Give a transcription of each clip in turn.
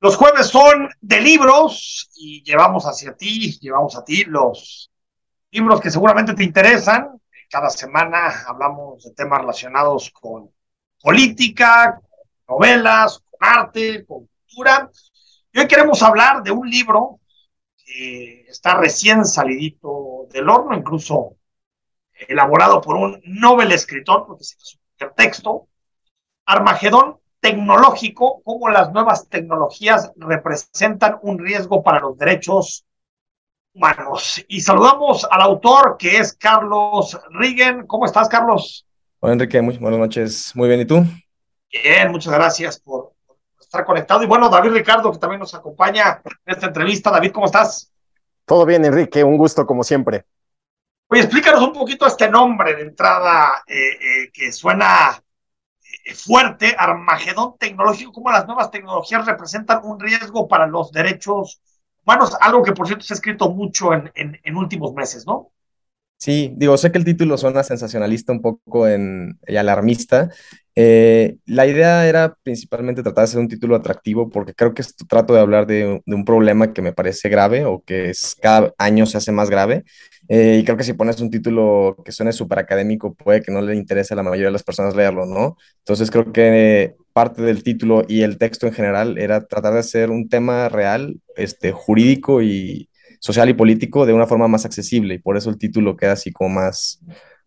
Los jueves son de libros y llevamos hacia ti, llevamos a ti los libros que seguramente te interesan. Cada semana hablamos de temas relacionados con política, novelas, con arte, con cultura. Y hoy queremos hablar de un libro que está recién salidito del horno, incluso elaborado por un novel escritor, porque se el texto, Armagedón tecnológico, cómo las nuevas tecnologías representan un riesgo para los derechos humanos. Y saludamos al autor que es Carlos Rigen. ¿Cómo estás, Carlos? Hola, Enrique. Muy buenas noches. Muy bien. ¿Y tú? Bien, muchas gracias por estar conectado. Y bueno, David Ricardo, que también nos acompaña en esta entrevista. David, ¿cómo estás? Todo bien, Enrique. Un gusto, como siempre. Oye, explícanos un poquito este nombre de entrada eh, eh, que suena fuerte, Armagedón tecnológico, cómo las nuevas tecnologías representan un riesgo para los derechos humanos, algo que por cierto se ha escrito mucho en, en, últimos meses, ¿no? Sí, digo, sé que el título suena sensacionalista un poco en, y alarmista. Eh, la idea era principalmente tratar de hacer un título atractivo porque creo que esto trato de hablar de, de un problema que me parece grave o que es, cada año se hace más grave eh, y creo que si pones un título que suene súper académico, puede que no le interese a la mayoría de las personas leerlo, ¿no? Entonces creo que parte del título y el texto en general era tratar de hacer un tema real, este, jurídico y social y político de una forma más accesible. Y por eso el título queda así como más,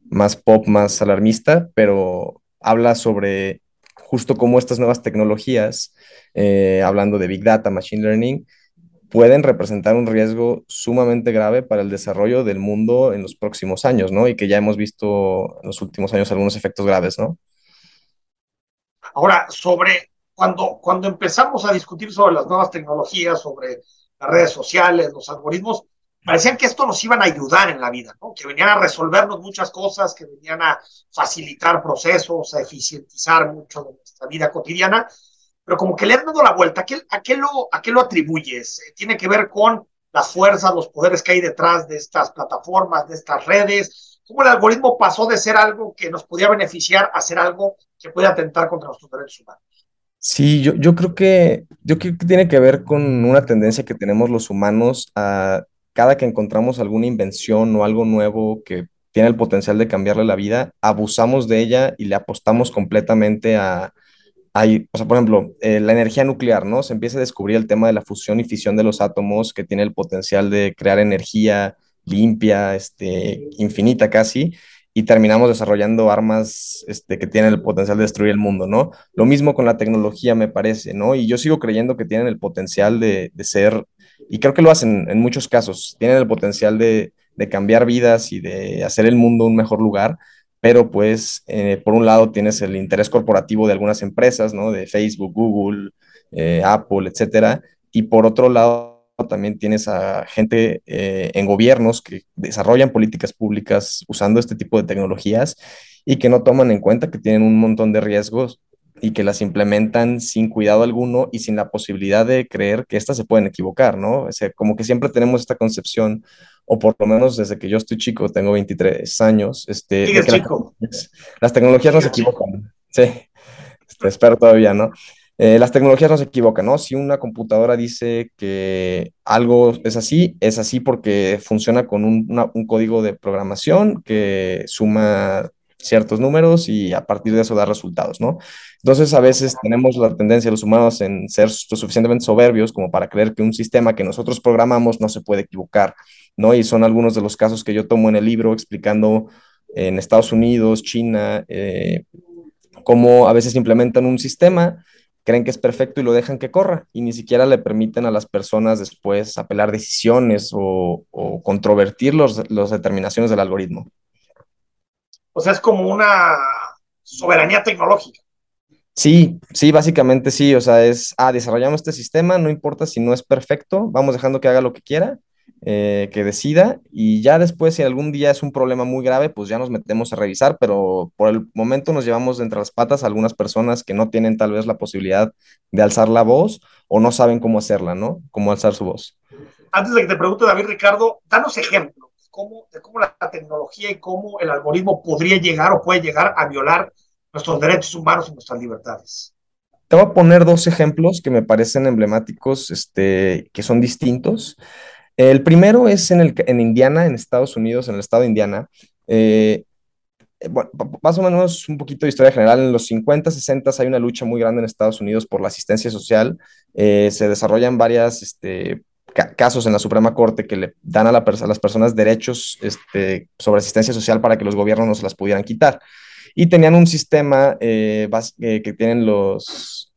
más pop, más alarmista, pero habla sobre justo cómo estas nuevas tecnologías, eh, hablando de Big Data, Machine Learning, pueden representar un riesgo sumamente grave para el desarrollo del mundo en los próximos años, ¿no? Y que ya hemos visto en los últimos años algunos efectos graves, ¿no? Ahora, sobre cuando, cuando empezamos a discutir sobre las nuevas tecnologías, sobre las redes sociales, los algoritmos, parecían que esto nos iban a ayudar en la vida, ¿no? Que venían a resolvernos muchas cosas, que venían a facilitar procesos, a eficientizar mucho de nuestra vida cotidiana, pero como que le han dado la vuelta. ¿A qué, a qué, lo, a qué lo atribuyes? Eh, ¿Tiene que ver con las fuerzas, los poderes que hay detrás de estas plataformas, de estas redes? ¿Cómo el algoritmo pasó de ser algo que nos podía beneficiar a ser algo que puede atentar contra nuestros derechos humanos? Sí, yo, yo creo que yo creo que tiene que ver con una tendencia que tenemos los humanos a cada que encontramos alguna invención o algo nuevo que tiene el potencial de cambiarle la vida, abusamos de ella y le apostamos completamente a, hay, o sea, por ejemplo, eh, la energía nuclear, ¿no? Se empieza a descubrir el tema de la fusión y fisión de los átomos que tiene el potencial de crear energía limpia, este, infinita casi, y terminamos desarrollando armas este, que tienen el potencial de destruir el mundo, ¿no? Lo mismo con la tecnología, me parece, ¿no? Y yo sigo creyendo que tienen el potencial de, de ser, y creo que lo hacen en muchos casos, tienen el potencial de, de cambiar vidas y de hacer el mundo un mejor lugar, pero pues eh, por un lado tienes el interés corporativo de algunas empresas, ¿no? De Facebook, Google, eh, Apple, etcétera, y por otro lado también tienes a gente eh, en gobiernos que desarrollan políticas públicas usando este tipo de tecnologías y que no toman en cuenta que tienen un montón de riesgos y que las implementan sin cuidado alguno y sin la posibilidad de creer que éstas se pueden equivocar, ¿no? O como que siempre tenemos esta concepción o por lo menos desde que yo estoy chico, tengo 23 años. Este, chico? Las, tecnologías no se equivocan. Sí, este, espero todavía, ¿no? Eh, las tecnologías no se equivocan, ¿no? Si una computadora dice que algo es así, es así porque funciona con un, un código de programación que suma ciertos números y a partir de eso da resultados, ¿no? Entonces a veces tenemos la tendencia los humanos en ser lo suficientemente soberbios como para creer que un sistema que nosotros programamos no se puede equivocar, ¿no? Y son algunos de los casos que yo tomo en el libro explicando en Estados Unidos, China, eh, cómo a veces implementan un sistema, creen que es perfecto y lo dejan que corra y ni siquiera le permiten a las personas después apelar decisiones o, controvertir las determinaciones del algoritmo. O sea, es como una soberanía tecnológica. Sí, sí, básicamente sí, o sea, es, ah, desarrollamos este sistema, no importa si no es perfecto, vamos dejando que haga lo que quiera, eh, que decida, y ya después, si algún día es un problema muy grave, pues ya nos metemos a revisar, pero por el momento nos llevamos entre las patas a algunas personas que no tienen tal vez la posibilidad de alzar la voz o no saben cómo hacerla, ¿no? Cómo alzar su voz. Antes de que te pregunte, David Ricardo, danos ejemplos cómo, de cómo la tecnología y cómo el algoritmo podría llegar o puede llegar a violar nuestros derechos humanos y nuestras libertades. te voy a poner dos ejemplos que me parecen emblemáticos, este, que son distintos. El primero es en, el, en Indiana, en Estados Unidos, en el estado de Indiana. Eh, eh, bueno, más o menos un poquito de historia general, en los 50, 60 hay una lucha muy grande en Estados Unidos por la asistencia social. Eh, se desarrollan varias este, casos en la Suprema Corte que le dan a, las personas derechos este, sobre asistencia social para que los gobiernos no se las pudieran quitar. Y tenían un sistema eh, que tienen los,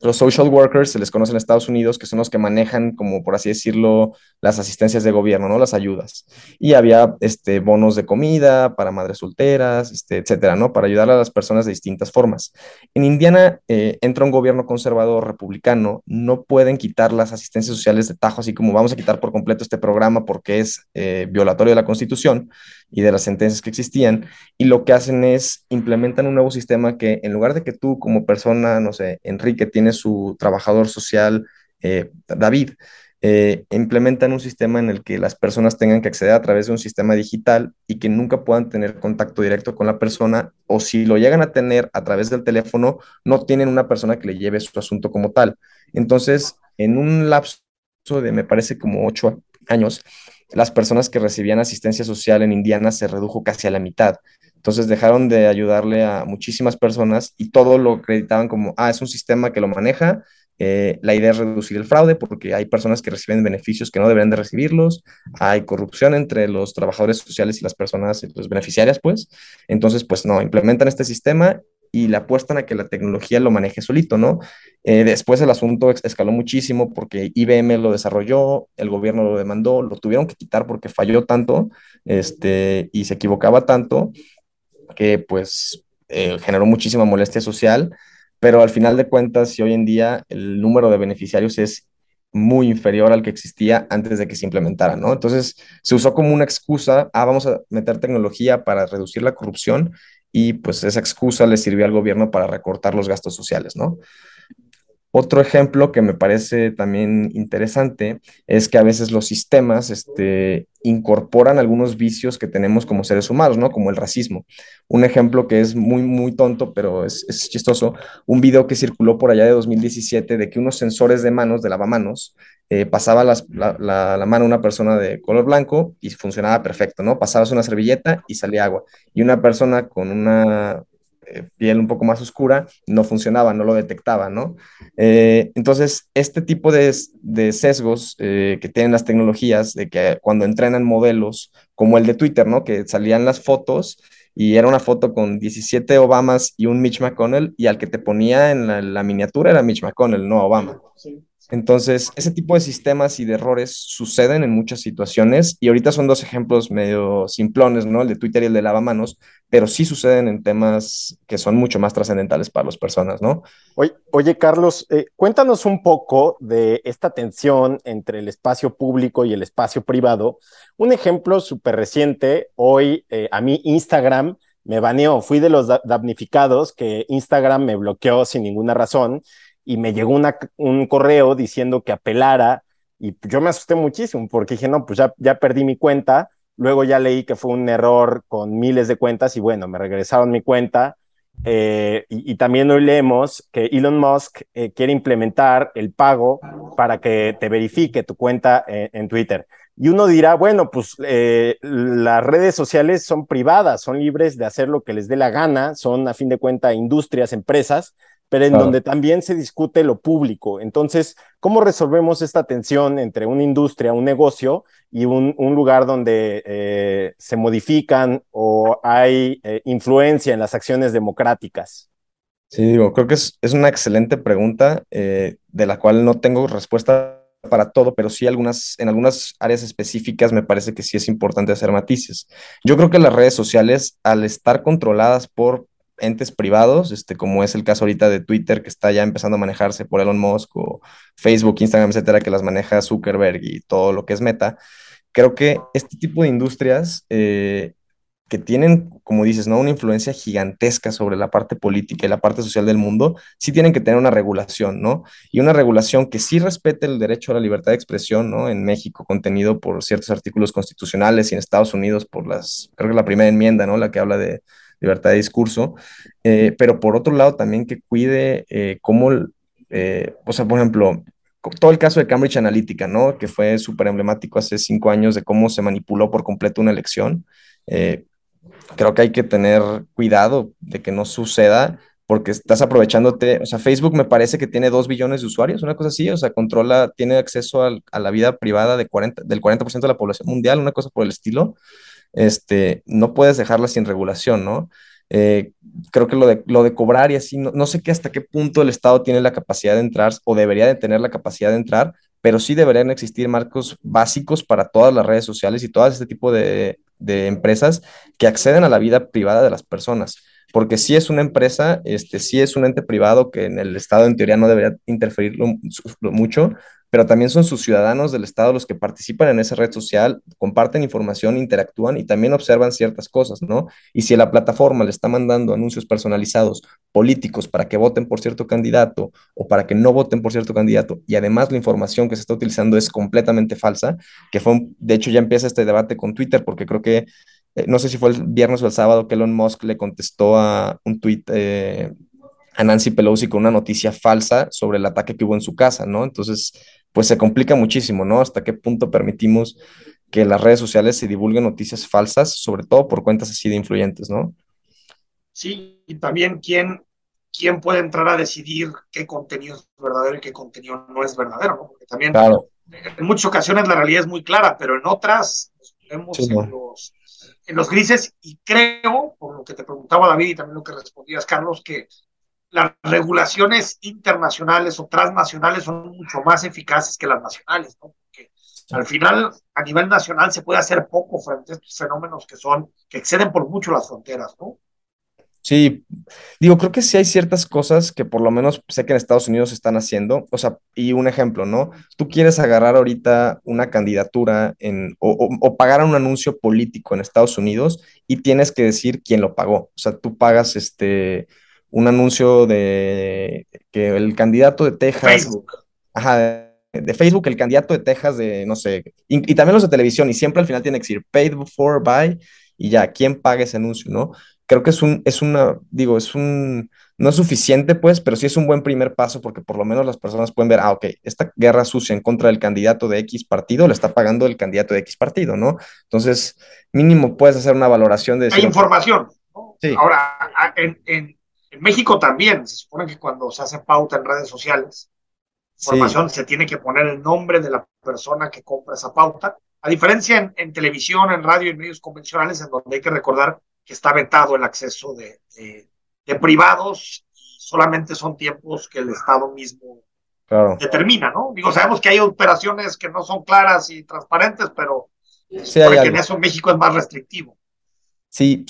los social workers se les conoce en Estados Unidos, que son los que manejan, como por así decirlo, las asistencias de gobierno, ¿no? Las ayudas. Y había este, bonos de comida para madres solteras, este, etcétera, ¿no? Para ayudar a las personas de distintas formas. En Indiana eh, entra un gobierno conservador republicano, no pueden quitar las asistencias sociales de tajo, así como vamos a quitar por completo este programa porque es eh, violatorio de la Constitución y de las sentencias que existían, y lo que hacen es implementan un nuevo sistema que en lugar de que tú como persona, no sé, Enrique tiene su trabajador social, eh, David, eh, implementan un sistema en el que las personas tengan que acceder a través de un sistema digital y que nunca puedan tener contacto directo con la persona o si lo llegan a tener a través del teléfono, no tienen una persona que le lleve su asunto como tal. Entonces, en un lapso de, me parece, como ocho años, las personas que recibían asistencia social en Indiana se redujo casi a la mitad. Entonces dejaron de ayudarle a muchísimas personas y todo lo acreditaban como, ah, es un sistema que lo maneja, eh, la idea es reducir el fraude porque hay personas que reciben beneficios que no deberían de recibirlos, hay corrupción entre los trabajadores sociales y las personas los beneficiarias, pues. Entonces, pues no, implementan este sistema y le apuestan a que la tecnología lo maneje solito, ¿no? Eh, después el asunto escaló muchísimo porque IBM lo desarrolló, el gobierno lo demandó, lo tuvieron que quitar porque falló tanto este, y se equivocaba tanto que pues eh, generó muchísima molestia social, pero al final de cuentas, si hoy en día el número de beneficiarios es muy inferior al que existía antes de que se implementara, ¿no? Entonces se usó como una excusa, ah, vamos a meter tecnología para reducir la corrupción y pues esa excusa le sirvió al gobierno para recortar los gastos sociales, ¿no? Otro ejemplo que me parece también interesante es que a veces los sistemas este, incorporan algunos vicios que tenemos como seres humanos, ¿no? Como el racismo. Un ejemplo que es muy, muy tonto, pero es, chistoso, un video que circuló por allá de 2017 de que unos sensores de manos, de lavamanos, eh, pasaba la, la, mano a una persona de color blanco y funcionaba perfecto, ¿no? Pasabas una servilleta y salía agua. Y una persona con una eh, piel un poco más oscura, no funcionaba, no lo detectaba, ¿no? Eh, entonces, este tipo de, sesgos que tienen las tecnologías, de que cuando entrenan modelos, como el de Twitter, ¿no? Que salían las fotos y era una foto con 17 Obamas y un Mitch McConnell, y al que te ponía en la, la miniatura era Mitch McConnell, no Obama. Sí. Entonces, ese tipo de sistemas y de errores suceden en muchas situaciones y ahorita son dos ejemplos medio simplones, ¿no? El de Twitter y el de lavamanos, pero sí suceden en temas que son mucho más trascendentales para las personas, ¿no? Oye, Carlos, eh, cuéntanos un poco de esta tensión entre el espacio público y el espacio privado. Un ejemplo súper reciente, hoy eh, a mí Instagram me baneó, fui de los damnificados que Instagram me bloqueó sin ninguna razón y me llegó un correo diciendo que apelara y yo me asusté muchísimo porque dije, no, pues ya, ya perdí mi cuenta. Luego ya leí que fue un error con miles de cuentas y bueno, me regresaron mi cuenta. Eh, y, también hoy leemos que Elon Musk eh, quiere implementar el pago para que te verifique tu cuenta en, Twitter. Y uno dirá, bueno, pues eh, las redes sociales son privadas, son libres de hacer lo que les dé la gana, son a fin de cuentas industrias, empresas, pero en donde también se discute lo público. Entonces, ¿cómo resolvemos esta tensión entre una industria, un negocio y un, lugar donde eh, se modifican o hay eh, influencia en las acciones democráticas? Sí, digo, creo que es, una excelente pregunta eh, de la cual no tengo respuesta para todo, pero sí algunas, en algunas áreas específicas me parece que sí es importante hacer matices. Yo creo que las redes sociales, al estar controladas por entes privados, este, como es el caso ahorita de Twitter, que está ya empezando a manejarse por Elon Musk, o Facebook, Instagram, etcétera, que las maneja Zuckerberg y todo lo que es Meta. Creo que este tipo de industrias eh, que tienen, como dices, ¿no? una influencia gigantesca sobre la parte política y la parte social del mundo, sí tienen que tener una regulación, ¿no? Y una regulación que sí respete el derecho a la libertad de expresión, ¿no? En México, contenido por ciertos artículos constitucionales y en Estados Unidos por las, creo que la primera enmienda, ¿no? La que habla de libertad de discurso, eh, pero por otro lado también que cuide eh, cómo, eh, o sea, por ejemplo, todo el caso de Cambridge Analytica, ¿no? Que fue súper emblemático hace cinco años de cómo se manipuló por completo una elección. creo que hay que tener cuidado de que no suceda porque estás aprovechándote, o sea, Facebook me parece que tiene dos billones de usuarios, una cosa así, o sea, controla, tiene acceso a la vida privada de 40, del 40% de la población mundial, una cosa por el estilo, este, no puedes dejarla sin regulación, ¿no? Eh, creo que lo de, lo de cobrar y así, no, no, sé qué hasta qué punto el Estado tiene la capacidad de entrar o debería de tener la capacidad de entrar, pero sí deberían existir marcos básicos para todas las redes sociales y todo este tipo de, de empresas que acceden a la vida privada de las personas porque si es una empresa, este, sí es un ente privado que en el Estado en teoría no debería interferir mucho, pero también son sus ciudadanos del Estado los que participan en esa red social, comparten información, interactúan y también observan ciertas cosas, ¿no? Y si la plataforma le está mandando anuncios personalizados políticos para que voten por cierto candidato o para que no voten por cierto candidato, y además la información que se está utilizando es completamente falsa, que fue, de hecho ya empieza este debate con Twitter, porque creo que eh, no sé si fue el viernes o el sábado que Elon Musk le contestó a un tweet eh, a Nancy Pelosi con una noticia falsa sobre el ataque que hubo en su casa, ¿no? Entonces, pues se complica muchísimo, ¿no? Hasta qué punto permitimos que las redes sociales se divulguen noticias falsas, sobre todo por cuentas así de influyentes, ¿no? Sí, y también quién, quién puede entrar a decidir qué contenido es verdadero y qué contenido no es verdadero, ¿no? Porque también en muchas ocasiones la realidad es muy clara, pero en otras nos en los en los grises y creo, por lo que te preguntaba David y también lo que respondías, Carlos, que las regulaciones internacionales o transnacionales son mucho más eficaces que las nacionales, ¿no? Porque al final, a nivel nacional, se puede hacer poco frente a estos fenómenos que son, que exceden por mucho las fronteras, ¿no? Sí, digo, creo que sí hay ciertas cosas que por lo menos sé que en Estados Unidos están haciendo, o sea, y un ejemplo, ¿no? Tú quieres agarrar ahorita una candidatura en, o, o, pagar un anuncio político en Estados Unidos y tienes que decir quién lo pagó, o sea, tú pagas este, un anuncio de que el candidato de Texas, Facebook. Ajá, de, Facebook, el candidato de Texas de, no sé, y, y también los de televisión, y siempre al final tiene que decir paid for by, y ya, ¿quién paga ese anuncio, no? creo que es un, es una, digo, es un, no es suficiente, pues, pero sí es un buen primer paso porque por lo menos las personas pueden ver, ah, ok, esta guerra sucia en contra del candidato de X partido la está pagando el candidato de X partido, ¿no? Entonces, mínimo puedes hacer una valoración de... Hay información. Sí. Ahora, en, en, México también, se supone que cuando se hace pauta en redes sociales, información se tiene que poner el nombre de la persona que compra esa pauta. A diferencia en, en televisión, en radio y en medios convencionales, en donde hay que recordar que está vetado el acceso de, de, privados y solamente son tiempos que el Estado mismo determina, ¿no? Digo, sabemos que hay operaciones que no son claras y transparentes, pero sí, que en eso México es más restrictivo. Sí,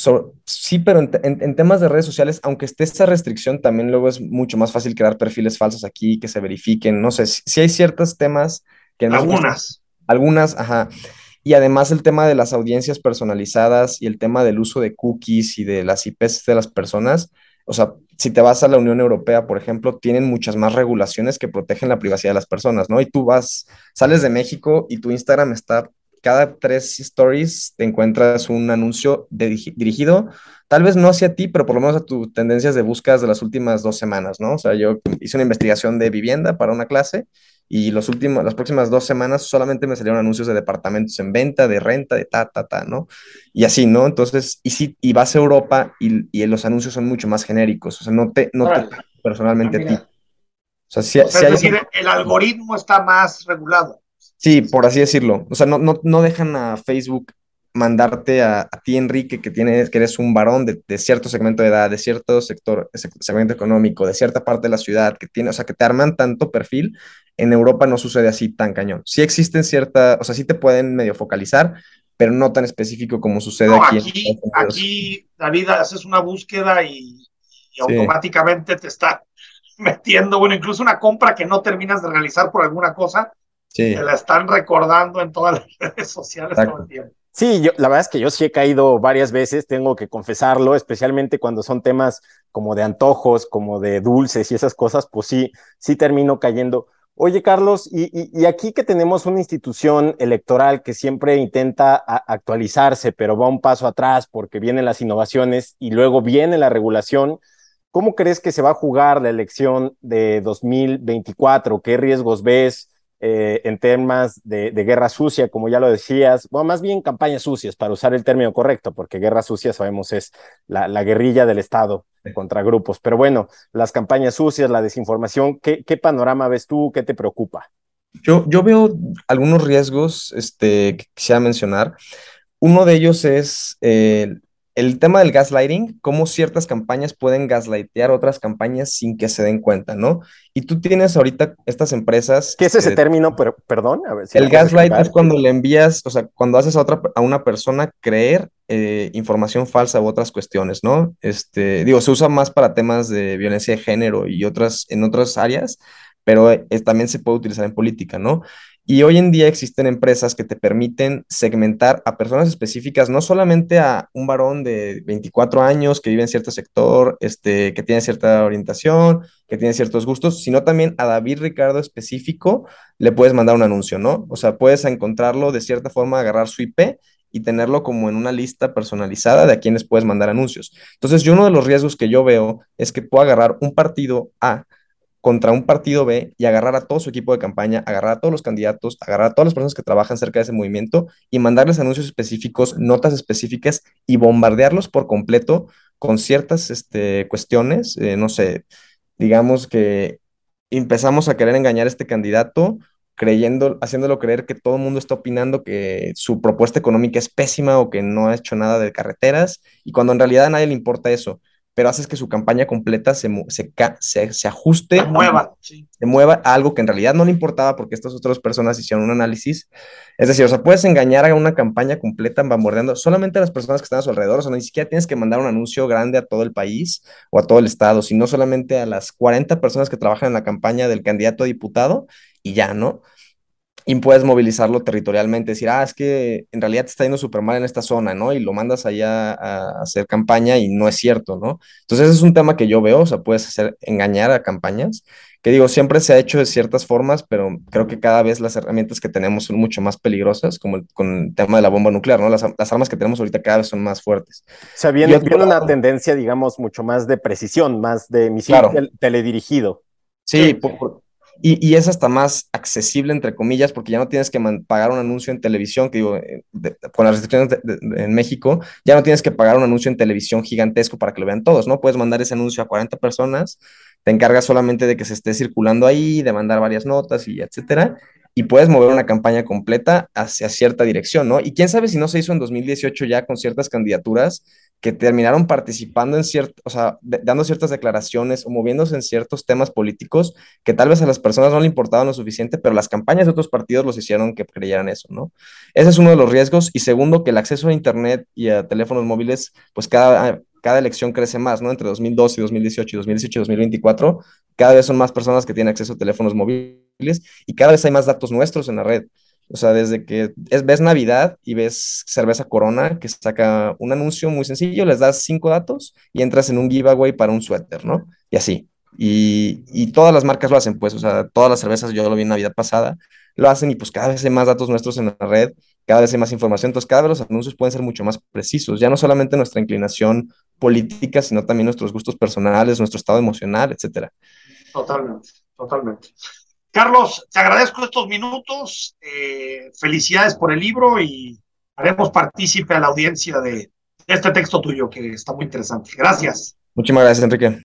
sí, pero en, en, temas de redes sociales, aunque esté esa restricción, también luego es mucho más fácil crear perfiles falsos aquí, que se verifiquen. No sé, si, hay ciertos temas que... algunas. algunas, ajá. Y además el tema de las audiencias personalizadas y el tema del uso de cookies y de las IPs de las personas, o sea, si te vas a la Unión Europea, por ejemplo, tienen muchas más regulaciones que protegen la privacidad de las personas, ¿no? Y tú vas, sales de México y tu Instagram está, cada tres stories te encuentras un anuncio dirigido, tal vez no hacia ti, pero por lo menos a tus tendencias de búsquedas de las últimas dos semanas, ¿no? O sea, yo hice una investigación de vivienda para una clase y los últimos, las próximas dos semanas solamente me salieron anuncios de departamentos en venta, de renta, de ta, ta, ta, ¿no? Y así, ¿no? Entonces, y si y vas a Europa y, y los anuncios son mucho más genéricos, o sea, no te, no te personalmente a ti. O sea, si, o sea, es decir, el algoritmo está más regulado. Sí, por así decirlo. O sea, no, no, no dejan a Facebook mandarte a, a, ti, Enrique, que, tienes, que eres un varón de, de, cierto segmento de edad, de cierto sector, segmento económico, de cierta parte de la ciudad, que tiene, o sea, que te arman tanto perfil en Europa no sucede así tan cañón. Sí existen ciertas, o sea, sí te pueden medio focalizar, pero no tan específico como sucede aquí. Aquí, aquí, David, haces una búsqueda y, automáticamente te está metiendo, bueno, incluso una compra que no terminas de realizar por alguna cosa, te la están recordando en todas las redes sociales todo el tiempo. Sí, yo, la verdad es que yo sí he caído varias veces, tengo que confesarlo, especialmente cuando son temas como de antojos, como de dulces y esas cosas, pues sí, sí termino cayendo. Oye, Carlos, y, aquí que tenemos una institución electoral que siempre intenta actualizarse, pero va un paso atrás porque vienen las innovaciones y luego viene la regulación, ¿cómo crees que se va a jugar la elección de 2024? ¿Qué riesgos ves eh, en temas de, guerra sucia, como ya lo decías? Bueno, más bien campañas sucias, para usar el término correcto, porque guerra sucia sabemos es la guerrilla del Estado contra grupos. Pero bueno, las campañas sucias, la desinformación, ¿qué, panorama ves tú? ¿Qué te preocupa? Yo, yo veo algunos riesgos este, que quisiera mencionar. Uno de ellos es eh, el tema del gaslighting, cómo ciertas campañas pueden gaslightear otras campañas sin que se den cuenta, ¿no? Y tú tienes ahorita estas empresas. ¿Qué es ese término? Pero, perdón. A ver, si el gaslight es cuando le envías, o sea, cuando haces a otra a una persona creer eh, información falsa u otras cuestiones, ¿no? Este, digo, se usa más para temas de violencia de género y otras, en otras áreas, pero eh, también se puede utilizar en política, ¿no? Y hoy en día existen empresas que te permiten segmentar a personas específicas, no solamente a un varón de 24 años que vive en cierto sector, este, que tiene cierta orientación, que tiene ciertos gustos, sino también a David Ricardo específico le puedes mandar un anuncio, ¿no? O sea, puedes encontrarlo de cierta forma, agarrar su IP y tenerlo como en una lista personalizada de a quienes puedes mandar anuncios. Entonces, yo uno de los riesgos que yo veo es que puedo agarrar un partido A contra un partido B y agarrar a todo su equipo de campaña, agarrar a todos los candidatos, agarrar a todas las personas que trabajan cerca de ese movimiento y mandarles anuncios específicos, notas específicas y bombardearlos por completo con ciertas este, cuestiones. Eh, no sé, digamos que empezamos a querer engañar a este candidato creyendo, haciéndolo creer que todo el mundo está opinando que su propuesta económica es pésima o que no ha hecho nada de carreteras, y cuando en realidad a nadie le importa eso, pero haces que su campaña completa se, se, se, ajuste, se mueva, se mueva a algo que en realidad no le importaba porque estas otras personas hicieron un análisis. Es decir, o sea, puedes engañar a una campaña completa bombardeando solamente a las personas que están a su alrededor, o sea, ni siquiera tienes que mandar un anuncio grande a todo el país o a todo el estado, sino solamente a las 40 personas que trabajan en la campaña del candidato a diputado y ya, ¿no? Y puedes movilizarlo territorialmente, decir, ah, es que en realidad te está yendo súper mal en esta zona, ¿no? Y lo mandas allá a hacer campaña y no es cierto, ¿no? Entonces, ese es un tema que yo veo, o sea, puedes hacer engañar a campañas, que digo, siempre se ha hecho de ciertas formas, pero creo que cada vez las herramientas que tenemos son mucho más peligrosas, como con el tema de la bomba nuclear, ¿no? Las, armas que tenemos ahorita cada vez son más fuertes. O sea, viene, una tendencia, digamos, mucho más de precisión, más de misión teledirigido. Sí, por, y, es hasta más accesible, entre comillas, porque ya no tienes que pagar un anuncio en televisión, que digo, eh, con las restricciones en México, ya no tienes que pagar un anuncio en televisión gigantesco para que lo vean todos, ¿no? Puedes mandar ese anuncio a 40 personas, te encargas solamente de que se esté circulando ahí, de mandar varias notas y etcétera, y puedes mover una campaña completa hacia cierta dirección, ¿no? Y quién sabe si no se hizo en 2018 ya con ciertas candidaturas que terminaron participando en cierto, o sea, dando ciertas declaraciones o moviéndose en ciertos temas políticos que tal vez a las personas no le importaban lo suficiente, pero las campañas de otros partidos los hicieron que creyeran eso, ¿no? Ese es uno de los riesgos. Y segundo, que el acceso a Internet y a teléfonos móviles, pues cada, cada elección crece más, ¿no? Entre 2012 y 2018 y 2018 y 2024, cada vez son más personas que tienen acceso a teléfonos móviles y cada vez hay más datos nuestros en la red. O sea, desde que es, ves Navidad y ves Cerveza Corona, que saca un anuncio muy sencillo, les das cinco datos y entras en un giveaway para un suéter, ¿no? Y así. Y, y, todas las marcas lo hacen, pues, o sea, todas las cervezas, yo lo vi en Navidad pasada, lo hacen y pues cada vez hay más datos nuestros en la red, cada vez hay más información, entonces cada vez los anuncios pueden ser mucho más precisos, ya no solamente nuestra inclinación política, sino también nuestros gustos personales, nuestro estado emocional, etcétera. Totalmente, totalmente. Carlos, te agradezco estos minutos. Eh, felicidades por el libro y haremos partícipe a la audiencia de este texto tuyo que está muy interesante. Gracias. Muchísimas gracias, Enrique.